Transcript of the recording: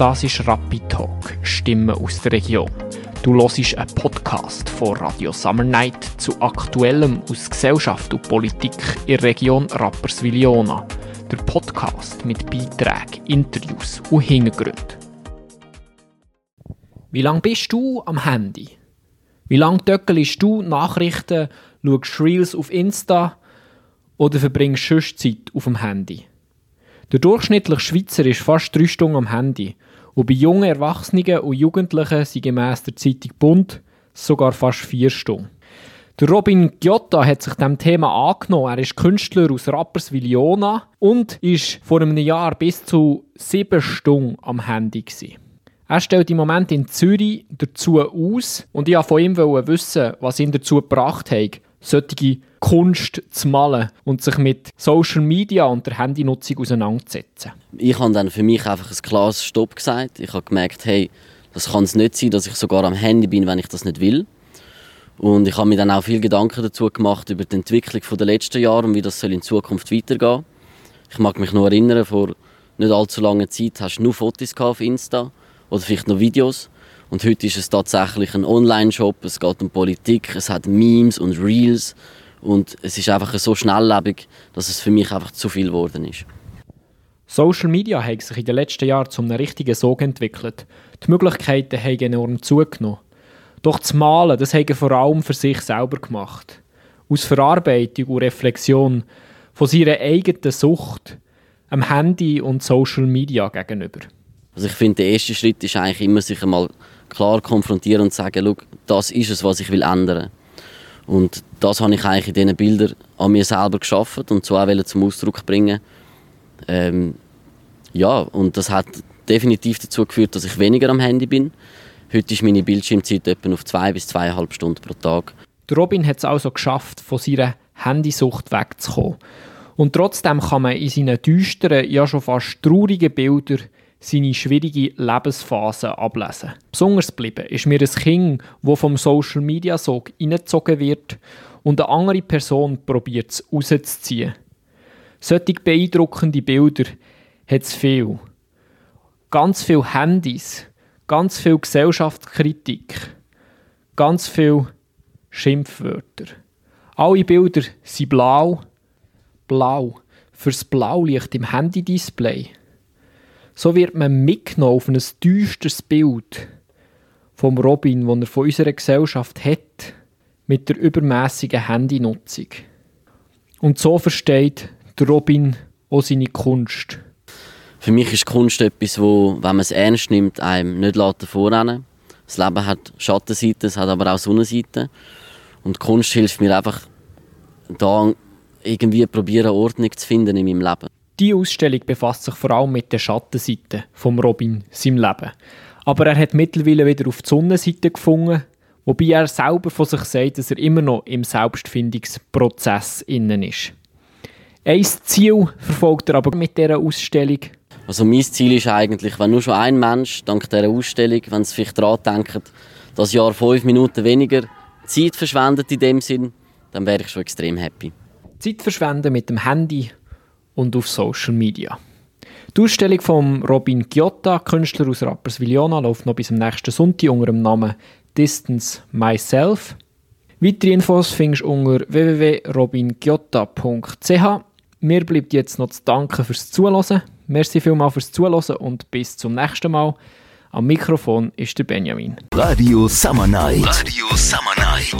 Das ist Rapid Talk, Stimmen aus der Region. Du hörst einen Podcast von Radio Summer Night zu Aktuellem aus Gesellschaft und Politik in der Region Rapperswil-Jona. Der Podcast mit Beiträgen, Interviews und Hintergründen. Wie lange bist du am Handy? Wie lange töckelst du Nachrichten, schaust Reels auf Insta oder verbringst du Zeit auf dem Handy? Der durchschnittliche Schweizer ist fast drei Stunden am Handy. Und bei jungen Erwachsenen und Jugendlichen sind gemäss der Zeitung Bund sogar fast vier Stunden. Der Robin Giotta hat sich dem Thema angenommen. Er ist Künstler aus Rapperswil-Jona und ist vor einem Jahr bis zu sieben Stunden am Handy. Gewesen. Er stellt im Moment in Zürich dazu aus und ich wollte von ihm wissen, was ihn dazu gebracht hat, solche Kunst zu malen und sich mit Social Media und der Handynutzung auseinanderzusetzen. Ich habe dann für mich einfach ein klares Stopp gesagt. Ich habe gemerkt, hey, das kann es nicht sein, dass ich sogar am Handy bin, wenn ich das nicht will. Und ich habe mir dann auch viel Gedanken dazu gemacht über die Entwicklung der letzten Jahre und wie das soll in Zukunft weitergehen. Ich mag mich noch erinnern, vor nicht allzu langer Zeit hast du nur Fotos auf Insta oder vielleicht noch Videos. Und heute ist es tatsächlich ein Online-Shop, es geht um Politik, es hat Memes und Reels und es ist einfach so schnelllebig, dass es für mich einfach zu viel geworden ist. Social Media hat sich in den letzten Jahren zu einem richtigen Sog entwickelt. Die Möglichkeiten haben enorm zugenommen. Doch das Malen, das haben vor allem für sich selber gemacht. Aus Verarbeitung und Reflexion von seiner eigenen Sucht am Handy und Social Media gegenüber. Also ich finde, der erste Schritt ist eigentlich immer, sich einmal klar konfrontieren und sagen, das ist es, was ich will ändern. Und das habe ich eigentlich in diesen Bildern an mir selber geschaffen und so auch zum Ausdruck bringen. Ähm, ja, und das hat definitiv dazu geführt, dass ich weniger am Handy bin. Heute ist meine Bildschirmzeit etwa auf zwei bis zweieinhalb Stunden pro Tag. Robin hat es also geschafft, von seiner Handysucht wegzukommen. Und trotzdem kann man in seinen düsteren, ja schon fast traurigen Bildern seine schwierige Lebensphase ablesen. Besonders geblieben ist mir ein Kind, das vom Social Media Sog hineingezogen wird und eine andere Person probiert es rauszuziehen. Solche beeindruckende Bilder hat es viel. Ganz viele Handys, ganz viel Gesellschaftskritik, ganz viele Schimpfwörter. Alle Bilder sind blau, blau, fürs Blaulicht im Handy-Display. So wird man mitgenommen auf ein düsteres Bild vom Robin, das er von unserer Gesellschaft hat, mit der übermäßigen Handynutzung. Und so versteht der Robin auch seine Kunst. Für mich ist Kunst etwas, wo, wenn man es ernst nimmt, einem nicht vorrennen Das Leben hat Schattenseiten, es hat aber auch Sonnenseiten. Und Kunst hilft mir einfach, da irgendwie probieren, Ordnung zu finden in meinem Leben. Die Ausstellung befasst sich vor allem mit der Schattenseite von Robin, seinem Leben. Aber er hat mittlerweile wieder auf die Sonnenseite gefunden, wobei er selber von sich sagt, dass er immer noch im Selbstfindungsprozess innen ist. Ein Ziel verfolgt er aber mit dieser Ausstellung. Also mein Ziel ist eigentlich, wenn nur schon ein Mensch dank dieser Ausstellung, wenn es vielleicht daran denkt, das Jahr fünf Minuten weniger Zeit verschwendet in dem Sinn, dann wäre ich schon extrem happy. Zeit verschwenden mit dem Handy und auf Social Media. Die Ausstellung von Robin Giotta, Künstler aus Rapperswil-Jona, läuft noch bis zum nächsten Sonntag unter dem Namen Distance Myself. Weitere Infos findest du unter www.robingiotta.ch. Mir bleibt jetzt noch zu danken fürs Zuhören. Merci vielmals fürs Zuhören und bis zum nächsten Mal. Am Mikrofon ist der Benjamin. Radio Summer Night. Radio Summer Night.